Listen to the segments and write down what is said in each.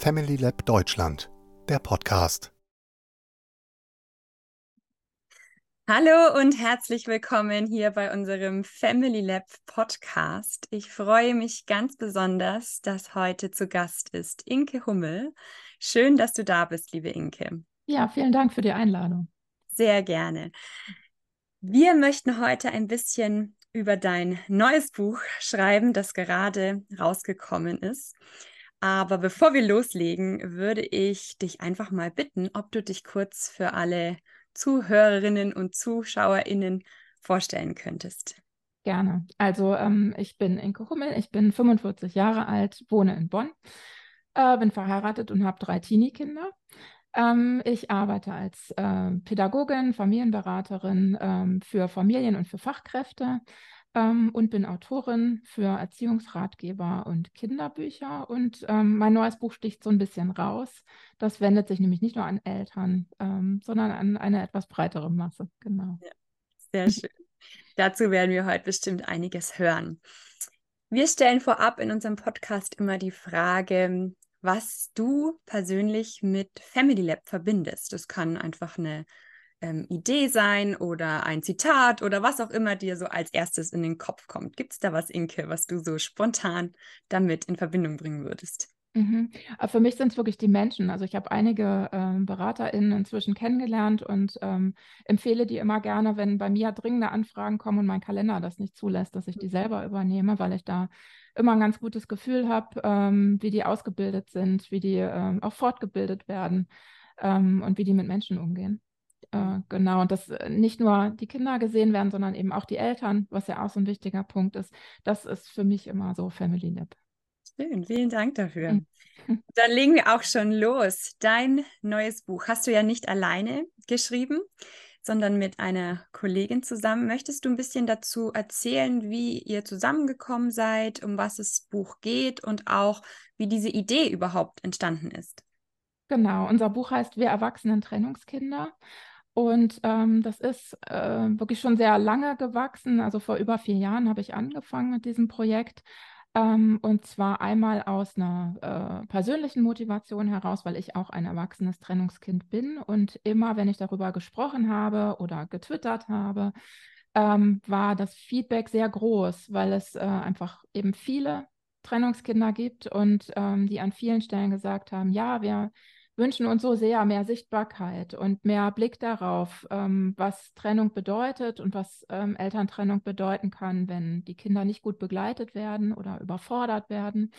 Family Lab Deutschland, der Podcast. Hallo und herzlich willkommen hier bei unserem Family Lab Podcast. Ich freue mich ganz besonders, dass heute zu Gast ist Inke Hummel. Schön, dass du da bist, liebe Inke. Ja, vielen Dank für die Einladung. Sehr gerne. Wir möchten heute ein bisschen über dein neues Buch schreiben, das gerade rausgekommen ist. Aber bevor wir loslegen, würde ich dich einfach mal bitten, ob du dich kurz für alle Zuhörerinnen und Zuschauerinnen vorstellen könntest. Gerne. Also ähm, ich bin Inke Hummel, ich bin 45 Jahre alt, wohne in Bonn, äh, bin verheiratet und habe drei Teenie-Kinder. Ähm, ich arbeite als äh, Pädagogin, Familienberaterin ähm, für Familien und für Fachkräfte ähm, und bin Autorin für Erziehungsratgeber und Kinderbücher. Und ähm, mein neues Buch sticht so ein bisschen raus. Das wendet sich nämlich nicht nur an Eltern, ähm, sondern an eine etwas breitere Masse. Genau. Ja, sehr schön. Dazu werden wir heute bestimmt einiges hören. Wir stellen vorab in unserem Podcast immer die Frage, was du persönlich mit Family Lab verbindest. Das kann einfach eine ähm, Idee sein oder ein Zitat oder was auch immer dir so als erstes in den Kopf kommt. Gibt es da was, Inke, was du so spontan damit in Verbindung bringen würdest? Mhm. Für mich sind es wirklich die Menschen. Also ich habe einige ähm, BeraterInnen inzwischen kennengelernt und ähm, empfehle die immer gerne, wenn bei mir dringende Anfragen kommen und mein Kalender das nicht zulässt, dass ich die mhm. selber übernehme, weil ich da immer ein ganz gutes Gefühl habe, ähm, wie die ausgebildet sind, wie die ähm, auch fortgebildet werden ähm, und wie die mit Menschen umgehen. Äh, genau, und dass äh, nicht nur die Kinder gesehen werden, sondern eben auch die Eltern, was ja auch so ein wichtiger Punkt ist. Das ist für mich immer so Family Lab. Schön, vielen Dank dafür. Mhm. Dann legen wir auch schon los. Dein neues Buch hast du ja nicht alleine geschrieben, sondern mit einer Kollegin zusammen. Möchtest du ein bisschen dazu erzählen, wie ihr zusammengekommen seid, um was das Buch geht und auch wie diese Idee überhaupt entstanden ist? Genau, unser Buch heißt Wir Erwachsenen Trennungskinder. Und ähm, das ist äh, wirklich schon sehr lange gewachsen. Also vor über vier Jahren habe ich angefangen mit diesem Projekt. Ähm, und zwar einmal aus einer äh, persönlichen Motivation heraus, weil ich auch ein erwachsenes Trennungskind bin. Und immer, wenn ich darüber gesprochen habe oder getwittert habe, ähm, war das Feedback sehr groß, weil es äh, einfach eben viele Trennungskinder gibt und ähm, die an vielen Stellen gesagt haben, ja, wir wünschen uns so sehr mehr Sichtbarkeit und mehr Blick darauf, ähm, was Trennung bedeutet und was ähm, Elterntrennung bedeuten kann, wenn die Kinder nicht gut begleitet werden oder überfordert werden.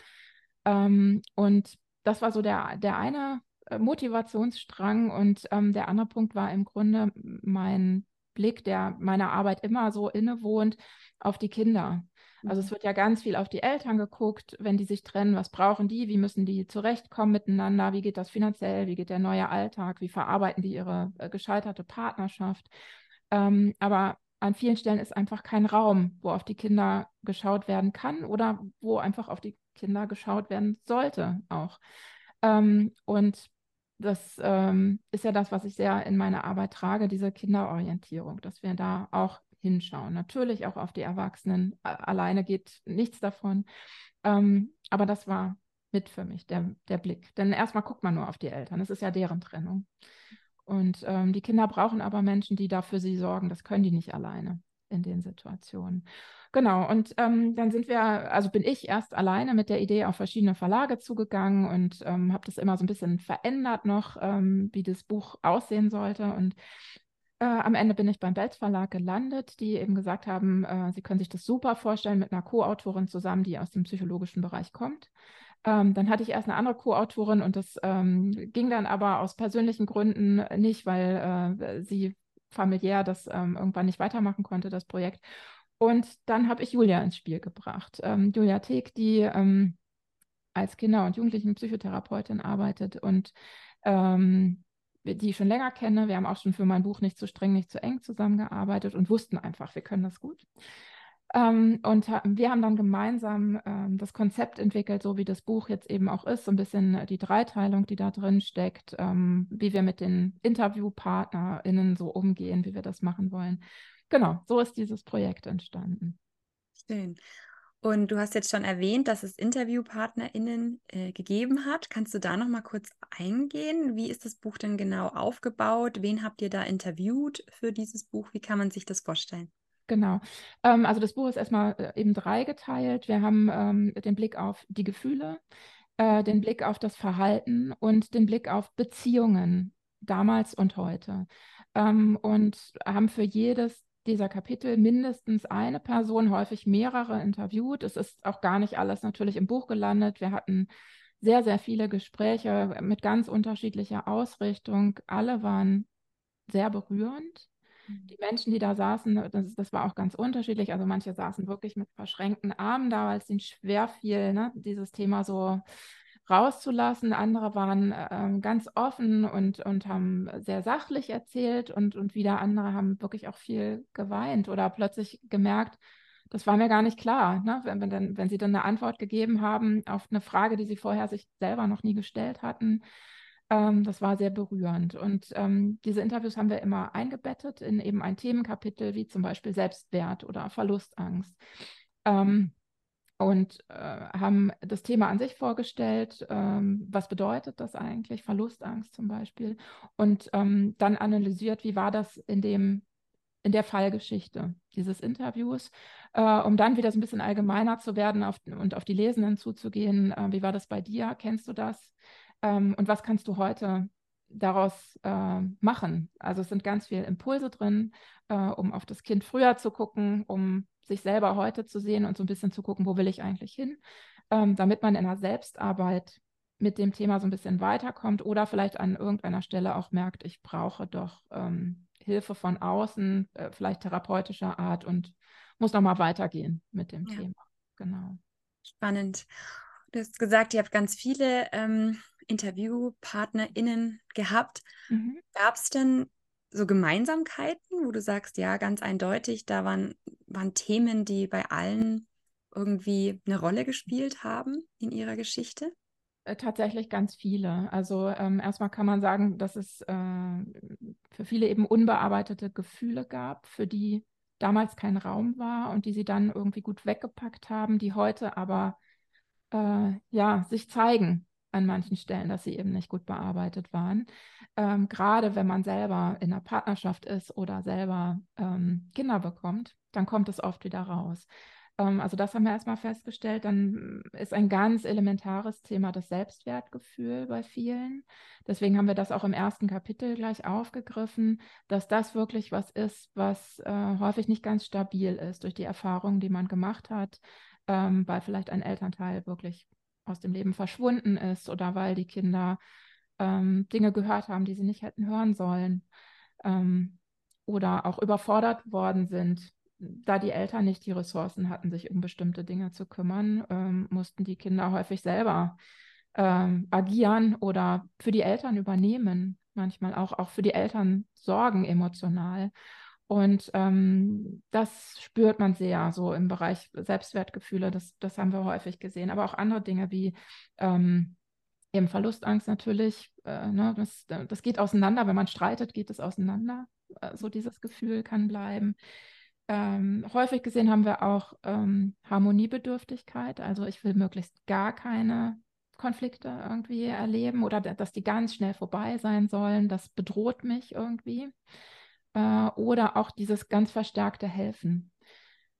Ähm, und das war so der, der eine äh, Motivationsstrang und ähm, der andere Punkt war im Grunde mein Blick, der meiner Arbeit immer so innewohnt, auf die Kinder. Also es mhm. wird ja ganz viel auf die Eltern geguckt, wenn die sich trennen, was brauchen die, wie müssen die zurechtkommen miteinander, wie geht das finanziell, wie geht der neue Alltag, wie verarbeiten die ihre äh, gescheiterte Partnerschaft. Ähm, aber an vielen Stellen ist einfach kein Raum, wo auf die Kinder geschaut werden kann oder wo einfach auf die Kinder geschaut werden sollte auch. Ähm, und das ähm, ist ja das, was ich sehr in meine Arbeit trage, diese Kinderorientierung, dass wir da auch hinschauen. Natürlich auch auf die Erwachsenen. Alleine geht nichts davon. Ähm, aber das war mit für mich, der, der Blick. Denn erstmal guckt man nur auf die Eltern. Es ist ja deren Trennung. Und ähm, die Kinder brauchen aber Menschen, die da für sie sorgen. Das können die nicht alleine in den Situationen. Genau, und ähm, dann sind wir, also bin ich erst alleine mit der Idee auf verschiedene Verlage zugegangen und ähm, habe das immer so ein bisschen verändert noch, ähm, wie das Buch aussehen sollte. Und äh, am Ende bin ich beim Belz Verlag gelandet, die eben gesagt haben, äh, sie können sich das super vorstellen mit einer Co-Autorin zusammen, die aus dem psychologischen Bereich kommt. Ähm, dann hatte ich erst eine andere Co-Autorin und das ähm, ging dann aber aus persönlichen Gründen nicht, weil äh, sie familiär das ähm, irgendwann nicht weitermachen konnte, das Projekt. Und dann habe ich Julia ins Spiel gebracht. Ähm, Julia Teek, die ähm, als Kinder- und Jugendlichen-Psychotherapeutin arbeitet und ähm, die ich schon länger kenne. Wir haben auch schon für mein Buch nicht zu streng, nicht zu eng zusammengearbeitet und wussten einfach, wir können das gut. Ähm, und wir haben dann gemeinsam ähm, das Konzept entwickelt, so wie das Buch jetzt eben auch ist, so ein bisschen die Dreiteilung, die da drin steckt, ähm, wie wir mit den InterviewpartnerInnen so umgehen, wie wir das machen wollen. Genau, so ist dieses Projekt entstanden. Schön. Und du hast jetzt schon erwähnt, dass es InterviewpartnerInnen äh, gegeben hat. Kannst du da noch mal kurz eingehen? Wie ist das Buch denn genau aufgebaut? Wen habt ihr da interviewt für dieses Buch? Wie kann man sich das vorstellen? Genau. Ähm, also das Buch ist erstmal äh, eben dreigeteilt. Wir haben ähm, den Blick auf die Gefühle, äh, den Blick auf das Verhalten und den Blick auf Beziehungen damals und heute. Ähm, und haben für jedes dieser Kapitel mindestens eine Person, häufig mehrere interviewt. Es ist auch gar nicht alles natürlich im Buch gelandet. Wir hatten sehr, sehr viele Gespräche mit ganz unterschiedlicher Ausrichtung. Alle waren sehr berührend. Mhm. Die Menschen, die da saßen, das, das, war auch ganz unterschiedlich. Also manche saßen wirklich mit verschränkten Armen da, weil es ihnen schwer fiel, ne, dieses Thema so rauszulassen. Andere waren ähm, ganz offen und, und haben sehr sachlich erzählt und, und wieder andere haben wirklich auch viel geweint oder plötzlich gemerkt, das war mir gar nicht klar, ne? wenn, wenn, wenn sie dann eine Antwort gegeben haben auf eine Frage, die sie vorher sich selber noch nie gestellt hatten. Ähm, das war sehr berührend. Und ähm, diese Interviews haben wir immer eingebettet in eben ein Themenkapitel, wie zum Beispiel Selbstwert oder Verlustangst. Ähm, und äh, haben das Thema an sich vorgestellt. Ähm, was bedeutet das eigentlich? Verlustangst zum Beispiel. Und ähm, dann analysiert, wie war das in dem in der Fallgeschichte dieses Interviews, äh, um dann wieder so ein bisschen allgemeiner zu werden auf, und auf die Lesenden zuzugehen. Äh, wie war das bei dir? Kennst du das? Ähm, und was kannst du heute daraus äh, machen? Also es sind ganz viele Impulse drin, äh, um auf das Kind früher zu gucken, um sich selber heute zu sehen und so ein bisschen zu gucken, wo will ich eigentlich hin, ähm, damit man in der Selbstarbeit mit dem Thema so ein bisschen weiterkommt oder vielleicht an irgendeiner Stelle auch merkt, ich brauche doch ähm, Hilfe von außen, äh, vielleicht therapeutischer Art und muss nochmal weitergehen mit dem ja. Thema. Genau. Spannend. Du hast gesagt, ihr habt ganz viele ähm, InterviewpartnerInnen gehabt. Mhm. Gab es denn so Gemeinsamkeiten, wo du sagst, ja, ganz eindeutig, da waren, waren Themen, die bei allen irgendwie eine Rolle gespielt haben in ihrer Geschichte? Äh, tatsächlich ganz viele. Also ähm, erstmal kann man sagen, dass es äh, für viele eben unbearbeitete Gefühle gab, für die damals kein Raum war und die sie dann irgendwie gut weggepackt haben, die heute aber äh, ja sich zeigen an manchen Stellen, dass sie eben nicht gut bearbeitet waren. Ähm, gerade wenn man selber in einer Partnerschaft ist oder selber ähm, Kinder bekommt, dann kommt es oft wieder raus. Ähm, also das haben wir erstmal festgestellt. Dann ist ein ganz elementares Thema das Selbstwertgefühl bei vielen. Deswegen haben wir das auch im ersten Kapitel gleich aufgegriffen, dass das wirklich was ist, was äh, häufig nicht ganz stabil ist durch die Erfahrungen, die man gemacht hat, ähm, weil vielleicht ein Elternteil wirklich aus dem Leben verschwunden ist oder weil die Kinder ähm, Dinge gehört haben, die sie nicht hätten hören sollen ähm, oder auch überfordert worden sind. Da die Eltern nicht die Ressourcen hatten, sich um bestimmte Dinge zu kümmern, ähm, mussten die Kinder häufig selber ähm, agieren oder für die Eltern übernehmen, manchmal auch, auch für die Eltern sorgen emotional. Und ähm, das spürt man sehr so im Bereich Selbstwertgefühle. Das, das haben wir häufig gesehen. Aber auch andere Dinge wie ähm, eben Verlustangst natürlich. Äh, ne, das, das geht auseinander. Wenn man streitet, geht es auseinander. Äh, so dieses Gefühl kann bleiben. Ähm, häufig gesehen haben wir auch ähm, Harmoniebedürftigkeit. Also ich will möglichst gar keine Konflikte irgendwie erleben oder dass die ganz schnell vorbei sein sollen. Das bedroht mich irgendwie äh, oder auch dieses ganz verstärkte Helfen.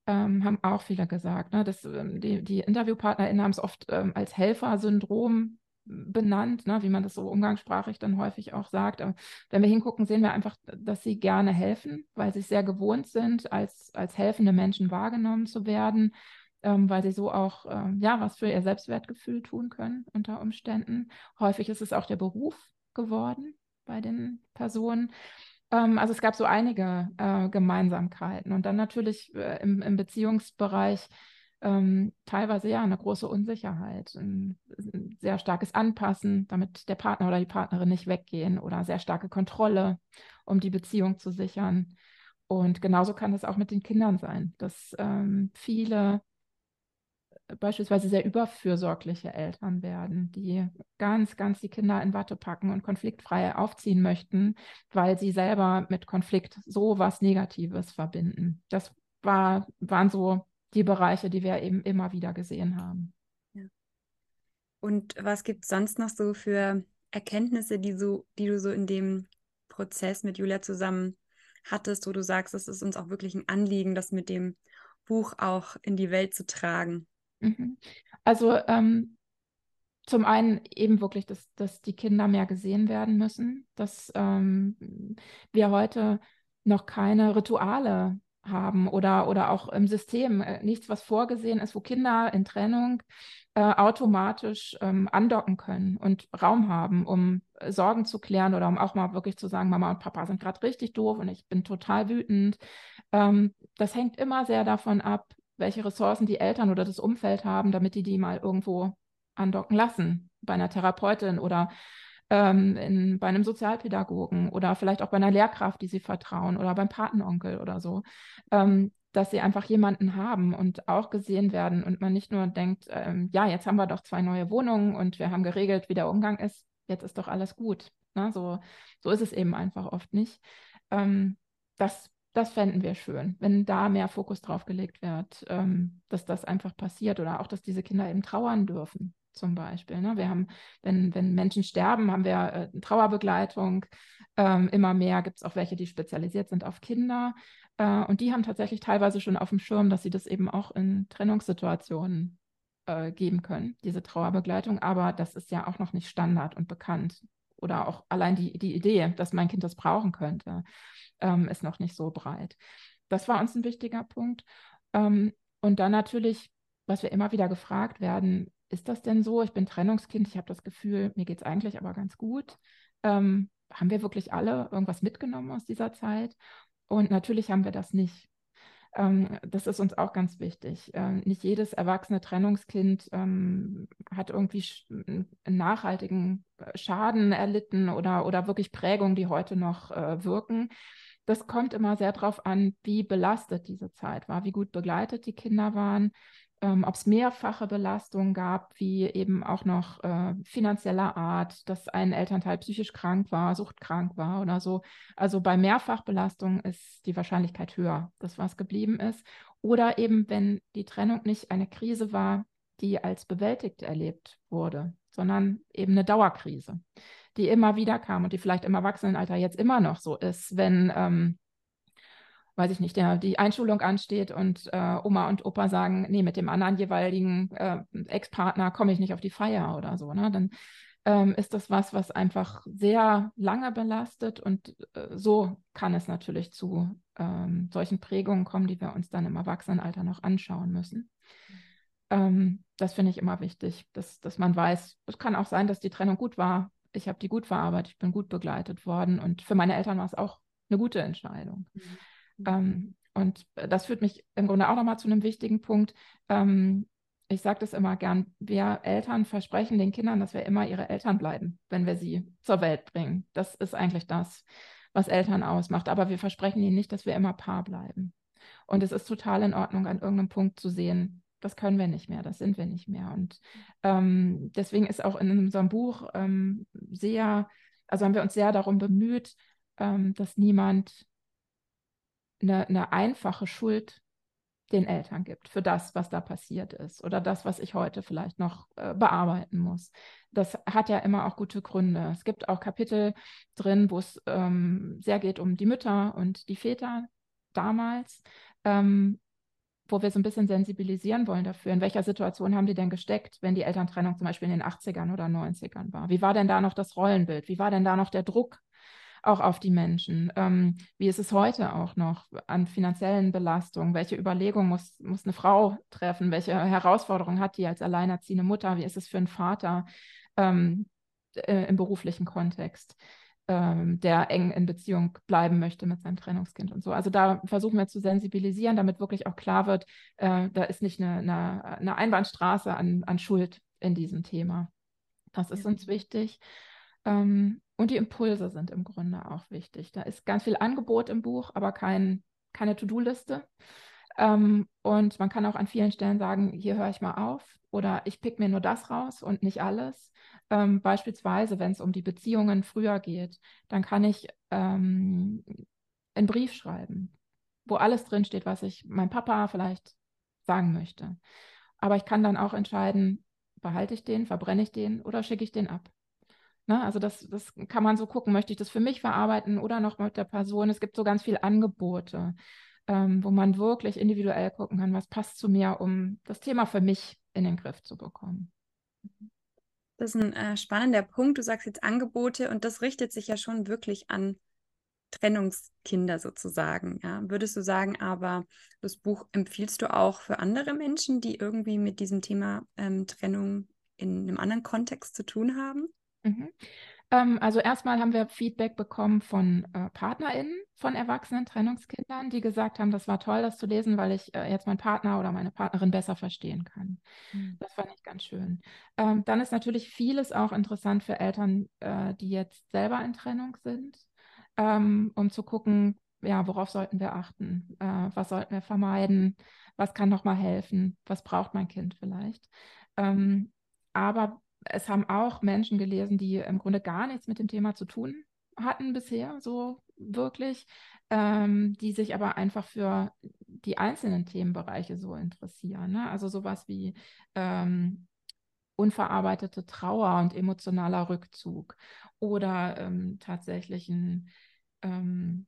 Ähm, haben auch viele gesagt. Ne? Das, ähm, die, die InterviewpartnerInnen haben es oft ähm, als Helfersyndrom benannt, ne? wie man das so umgangssprachlich dann häufig auch sagt. Aber wenn wir hingucken, sehen wir einfach, dass sie gerne helfen, weil sie sehr gewohnt sind, als, als helfende Menschen wahrgenommen zu werden, ähm, weil sie so auch ähm, ja, was für ihr Selbstwertgefühl tun können unter Umständen. Häufig ist es auch der Beruf geworden bei den Personen. Ähm, also es gab so einige äh, Gemeinsamkeiten und dann natürlich äh, im, im, Beziehungsbereich ähm, teilweise ja eine große Unsicherheit, ein, ein, sehr starkes Anpassen, damit der Partner oder die Partnerin nicht weggehen oder sehr starke Kontrolle, um die Beziehung zu sichern. Und genauso kann es auch mit den Kindern sein, dass ähm, viele beispielsweise sehr überfürsorgliche Eltern werden, die ganz, ganz die Kinder in Watte packen und konfliktfrei aufziehen möchten, weil sie selber mit Konflikt so was Negatives verbinden. Das war, waren so die Bereiche, die wir eben immer wieder gesehen haben. Ja. Und was gibt es sonst noch so für Erkenntnisse, die, so, die du so in dem Prozess mit Julia zusammen hattest, wo du sagst, es ist uns auch wirklich ein Anliegen, das mit dem Buch auch in die Welt zu tragen? Mhm. Also ähm, zum einen eben wirklich, dass, dass die Kinder mehr gesehen werden müssen, dass ähm, wir heute noch keine Rituale haben oder, oder auch im System äh, nichts, was vorgesehen ist, wo Kinder in Trennung äh, automatisch ähm, andocken können und Raum haben, um Sorgen zu klären oder um auch mal wirklich zu sagen, Mama und Papa sind gerade richtig doof und ich bin total wütend. Ähm, das hängt immer sehr davon ab, welche Ressourcen die Eltern oder das Umfeld haben, damit die die mal irgendwo andocken lassen, bei einer Therapeutin oder ähm, in, bei einem Sozialpädagogen oder vielleicht auch bei einer Lehrkraft, die sie vertrauen oder beim Patenonkel oder so, ähm, dass sie einfach jemanden haben und auch gesehen werden und man nicht nur denkt, ähm, ja, jetzt haben wir doch zwei neue Wohnungen und wir haben geregelt, wie der Umgang ist, jetzt ist doch alles gut. Ne? So, so ist es eben einfach oft nicht. Ähm, das das fänden wir schön, wenn da mehr Fokus drauf gelegt wird, ähm, dass das einfach passiert oder auch, dass diese Kinder eben trauern dürfen zum Beispiel. Ne? Wir haben, wenn, wenn Menschen sterben, haben wir äh, Trauerbegleitung. Ähm, immer mehr gibt es auch welche, die spezialisiert sind auf Kinder. Äh, und die haben tatsächlich teilweise schon auf dem Schirm, dass sie das eben auch in Trennungssituationen äh, geben können, diese Trauerbegleitung. Aber das ist ja auch noch nicht Standard und bekannt. Oder auch allein die, die Idee, dass mein Kind das brauchen könnte, ähm, ist noch nicht so breit. Das war uns ein wichtiger Punkt. Ähm, und dann natürlich, was wir immer wieder gefragt werden, ist das denn so? Ich bin Trennungskind, ich habe das Gefühl, mir geht es eigentlich aber ganz gut. Ähm, haben wir wirklich alle irgendwas mitgenommen aus dieser Zeit? Und natürlich haben wir das nicht. Ähm, das ist uns auch ganz wichtig. Ähm, nicht jedes erwachsene Trennungskind ähm, hat irgendwie einen nachhaltigen äh, Schaden erlitten oder, oder wirklich Prägungen, die heute noch äh, wirken. Das kommt immer sehr darauf an, wie belastet diese Zeit war, wie gut begleitet die Kinder waren, ähm, ob es mehrfache Belastungen gab, wie eben auch noch äh, finanzieller Art, dass ein Elternteil psychisch krank war, suchtkrank war oder so. Also bei Mehrfachbelastung ist die Wahrscheinlichkeit höher, dass was geblieben ist. Oder eben, wenn die Trennung nicht eine Krise war, die als bewältigt erlebt wurde, sondern eben eine Dauerkrise, die immer wieder kam und die vielleicht im Erwachsenenalter jetzt immer noch so ist, wenn ähm, weiß ich nicht, der, die Einschulung ansteht und äh, Oma und Opa sagen, nee, mit dem anderen jeweiligen äh, Ex-Partner komme ich nicht auf die Feier oder so, ne? dann ähm, ist das was, was einfach sehr lange belastet und äh, so kann es natürlich zu ähm, solchen Prägungen kommen, die wir uns dann im Erwachsenenalter noch anschauen müssen. Ähm, das finde ich immer wichtig, dass, dass man weiß, es kann auch sein, dass die Trennung gut war. Ich habe die gut verarbeitet, ich bin gut begleitet worden und für meine Eltern war es auch eine gute Entscheidung. Mhm. Ähm, und das führt mich im Grunde auch nochmal zu einem wichtigen Punkt. Ähm, ich sage das immer gern, wir Eltern versprechen den Kindern, dass wir immer ihre Eltern bleiben, wenn wir sie zur Welt bringen. Das ist eigentlich das, was Eltern ausmacht. Aber wir versprechen ihnen nicht, dass wir immer Paar bleiben. Und es ist total in Ordnung, an irgendeinem Punkt zu sehen, das können wir nicht mehr, das sind wir nicht mehr. Und ähm, deswegen ist auch in unserem Buch ähm, sehr, also haben wir uns sehr darum bemüht, ähm, dass niemand eine, eine einfache Schuld den Eltern gibt für das, was da passiert ist oder das, was ich heute vielleicht noch äh, bearbeiten muss. Das hat ja immer auch gute Gründe. Es gibt auch Kapitel drin, wo es ähm, sehr geht um die Mütter und die Väter damals, ähm, wo wir so ein bisschen sensibilisieren wollen dafür, in welcher Situation haben die denn gesteckt, wenn die Elterntrennung zum Beispiel in den 80ern oder 90ern war. Wie war denn da noch das Rollenbild? Wie war denn da noch der Druck auch auf die Menschen. Ähm, wie ist es heute auch noch an finanziellen Belastungen? Welche Überlegungen muss, muss eine Frau treffen? Welche Herausforderungen hat die als alleinerziehende Mutter? Wie ist es für einen Vater ähm, äh, im beruflichen Kontext? Ähm, der eng in Beziehung bleiben möchte mit seinem Trennungskind und so. Also da versuchen wir zu sensibilisieren, damit wirklich auch klar wird, äh, da ist nicht eine, eine, eine Einbahnstraße an, an, Schuld in diesem Thema. Das ist uns wichtig. Ähm, und die Impulse sind im Grunde auch wichtig. Da ist ganz viel Angebot im Buch, aber kein, keine To-Do-Liste. Ähm, und man kann auch an vielen Stellen sagen, hier höre ich mal auf oder ich pick mir nur das raus und nicht alles. Ähm, beispielsweise, wenn es um die Beziehungen früher geht, dann kann ich ähm, einen Brief schreiben, wo alles drinsteht, was ich meinem Papa vielleicht sagen möchte. Aber ich kann dann auch entscheiden, behalte ich den, verbrenne ich den oder schicke ich den ab. Ne? Also das, das kann man so gucken, möchte ich das für mich verarbeiten oder noch mit der Person. Es gibt so ganz viele Angebote, ähm, wo man wirklich individuell gucken kann, was passt zu mir, um das Thema für mich in den Griff zu bekommen. Das ist ein äh, spannender Punkt. Du sagst jetzt Angebote und das richtet sich ja schon wirklich an Trennungskinder sozusagen. Ja? Würdest du sagen, aber das Buch empfiehlst du auch für andere Menschen, die irgendwie mit diesem Thema ähm, Trennung in einem anderen Kontext zu tun haben? Mhm. Ähm, also erstmal haben wir Feedback bekommen von äh, PartnerInnen von erwachsenen Trennungskindern, die gesagt haben, das war toll, das zu lesen, weil ich äh, jetzt meinen Partner oder meine Partnerin besser verstehen kann. Mhm. Das fand ich ganz schön. Ähm, dann ist natürlich vieles auch interessant für Eltern, äh, die jetzt selber in Trennung sind, ähm, um zu gucken, ja, worauf sollten wir achten? Äh, was sollten wir vermeiden? Was kann nochmal helfen? Was braucht mein Kind vielleicht? Ähm, aber es haben auch Menschen gelesen, die im Grunde gar nichts mit dem Thema zu tun hatten bisher, so wirklich, ähm, die sich aber einfach für die einzelnen Themenbereiche so interessieren. Ne? Also sowas wie ähm, unverarbeitete Trauer und emotionaler Rückzug oder ähm, tatsächlich ein, ähm,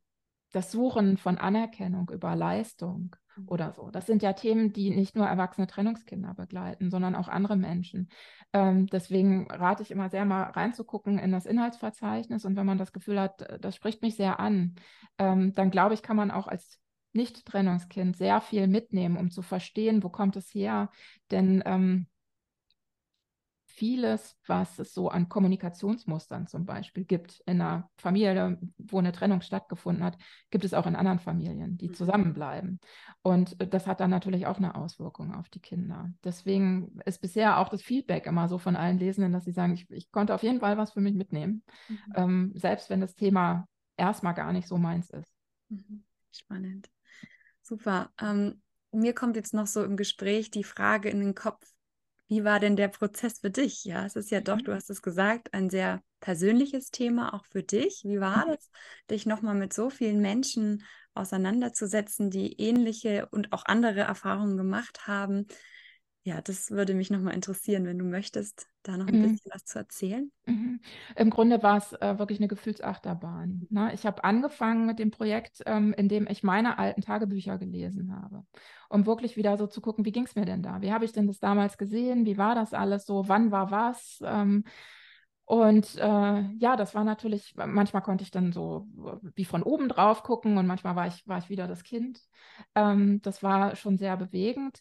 das Suchen von Anerkennung über Leistung Mhm. oder so. Das sind ja Themen, die nicht nur erwachsene Trennungskinder begleiten, sondern auch andere Menschen. Ähm, deswegen rate ich immer sehr mal reinzugucken in das Inhaltsverzeichnis und wenn man das Gefühl hat, äh, das spricht mich sehr an, ähm, dann glaube ich, kann man auch als Nicht-Trennungskind sehr viel mitnehmen, um zu verstehen, wo kommt es her. Denn ähm, vieles, was es so an Kommunikationsmustern zum Beispiel gibt in einer Familie, wo eine Trennung stattgefunden hat, gibt es auch in anderen Familien, die mhm. zusammenbleiben. Und äh, das hat dann natürlich auch eine Auswirkung auf die Kinder. Deswegen ist bisher auch das Feedback immer so von allen Lesenden, dass sie sagen, ich, ich konnte auf jeden Fall was für mich mitnehmen, mhm. ähm, selbst wenn das Thema erstmal gar nicht so meins ist. Mhm. Spannend. Super. Ähm, mir kommt jetzt noch so im Gespräch die Frage in den Kopf, wie war denn der Prozess für dich? Ja, es ist ja doch, mhm. du hast es gesagt, ein sehr persönliches Thema auch für dich. Wie war mhm. das, dich nochmal mit so vielen Menschen auseinanderzusetzen, die ähnliche und auch andere Erfahrungen gemacht haben? Ja, das würde mich nochmal interessieren, wenn du möchtest, da noch ein mhm. bisschen was zu erzählen. Mhm. Im Grunde war es äh, wirklich eine Gefühlsachterbahn. Ne? Ich habe angefangen mit dem Projekt, ähm, in dem ich meine alten Tagebücher gelesen habe, um wirklich wieder so zu gucken, wie ging es mir denn da? Wie habe ich denn das damals gesehen? Wie war das alles so? Wann war was? Ähm, und äh, ja, das war natürlich, manchmal konnte ich dann so wie von oben drauf gucken und manchmal war ich, war ich wieder das Kind. Ähm, das war schon sehr bewegend.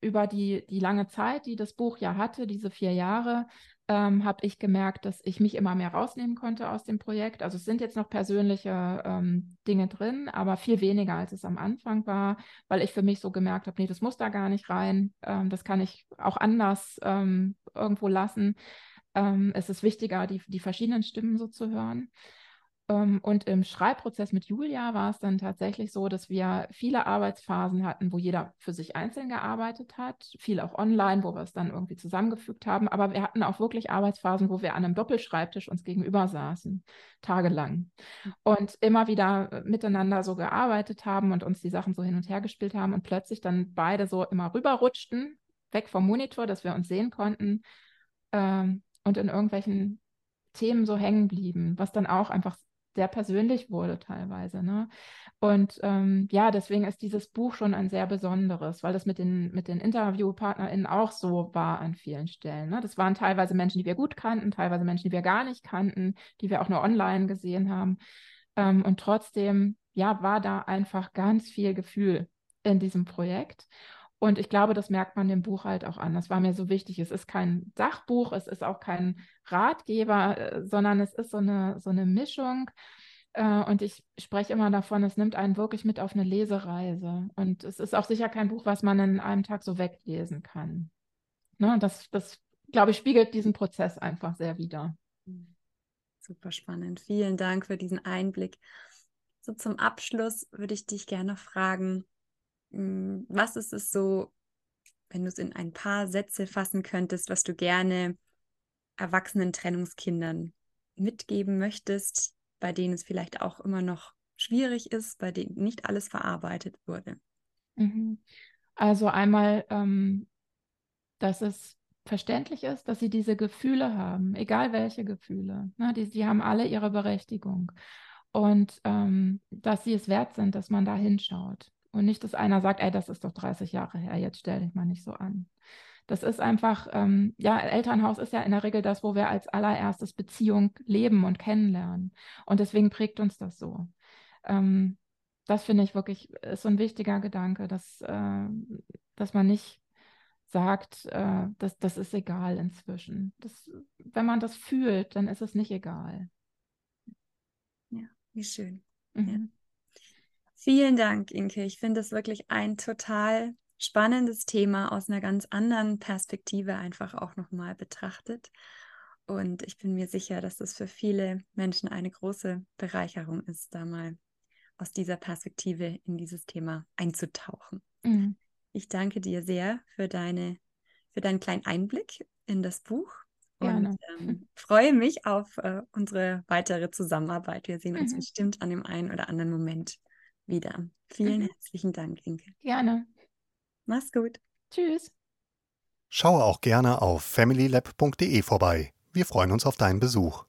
Über die, die lange Zeit, die das Buch ja hatte, diese vier Jahre, ähm, habe ich gemerkt, dass ich mich immer mehr rausnehmen konnte aus dem Projekt. Also es sind jetzt noch persönliche ähm, Dinge drin, aber viel weniger, als es am Anfang war, weil ich für mich so gemerkt habe, nee, das muss da gar nicht rein. Ähm, das kann ich auch anders ähm, irgendwo lassen. Ähm, es ist wichtiger, die, die verschiedenen Stimmen so zu hören. Ähm, und im Schreibprozess mit Julia war es dann tatsächlich so, dass wir viele Arbeitsphasen hatten, wo jeder für sich einzeln gearbeitet hat, viel auch online, wo wir es dann irgendwie zusammengefügt haben. Aber wir hatten auch wirklich Arbeitsphasen, wo wir an einem Doppelschreibtisch uns gegenüber saßen, tagelang. Und immer wieder äh, miteinander so gearbeitet haben und uns die Sachen so hin und her gespielt haben und plötzlich dann beide so immer rüberrutschten, weg vom Monitor, dass wir uns sehen konnten. Ähm, und in irgendwelchen Themen so hängen blieben, was dann auch einfach sehr persönlich wurde teilweise. Ne? Und ähm, ja, deswegen ist dieses Buch schon ein sehr besonderes, weil das mit den, mit den InterviewpartnerInnen auch so war an vielen Stellen. Ne? Das waren teilweise Menschen, die wir gut kannten, teilweise Menschen, die wir gar nicht kannten, die wir auch nur online gesehen haben. Ähm, und trotzdem, ja, war da einfach ganz viel Gefühl in diesem Projekt. Und ich glaube, das merkt man dem Buch halt auch an. Das war mir so wichtig. Es ist kein Sachbuch, es ist auch kein Ratgeber, äh, sondern es ist so eine, so eine Mischung. Äh, und ich spreche immer davon, es nimmt einen wirklich mit auf eine Lesereise. Und es ist auch sicher kein Buch, was man in einem Tag so weglesen kann. Ne? Das, das, glaube ich, spiegelt diesen Prozess einfach sehr wider. Super spannend. Vielen Dank für diesen Einblick. So zum Abschluss würde ich dich gerne fragen, was ist es so, wenn du es in ein paar Sätze fassen könntest, was du gerne erwachsenen Trennungskindern mitgeben möchtest, bei denen es vielleicht auch immer noch schwierig ist, bei denen nicht alles verarbeitet wurde? Mhm. Also einmal, ähm, dass es verständlich ist, dass sie diese Gefühle haben, egal welche Gefühle. Ne? Die, die haben alle ihre Berechtigung. Und ähm, dass sie es wert sind, dass man da hinschaut. Und nicht, dass einer sagt, ey, das ist doch 30 Jahre her, jetzt stell dich mal nicht so an. Das ist einfach, ähm, ja, Elternhaus ist ja in der Regel das, wo wir als allererstes Beziehung leben und kennenlernen. Und deswegen prägt uns das so. Ähm, das finde ich wirklich ist so ein wichtiger Gedanke, dass, äh, dass man nicht sagt, äh, das, das ist egal inzwischen. Das, wenn man das fühlt, dann ist es nicht egal. Ja, wie schön. Mhm. Ja. Vielen Dank, Inke. Ich finde das wirklich ein total spannendes Thema aus einer ganz anderen Perspektive einfach auch nochmal betrachtet. Und ich bin mir sicher, dass das für viele Menschen eine große Bereicherung ist, da mal aus dieser Perspektive in dieses Thema einzutauchen. Mhm. Ich danke dir sehr für, deine, für deinen kleinen Einblick in das Buch Gerne. und ähm, freue mich auf äh, unsere weitere Zusammenarbeit. Wir sehen uns mhm. bestimmt an dem einen oder anderen Moment wieder. Vielen mhm. herzlichen Dank, Inke. Gerne. Mach's gut. Tschüss. Schaue auch gerne auf familylab.de vorbei. Wir freuen uns auf deinen Besuch.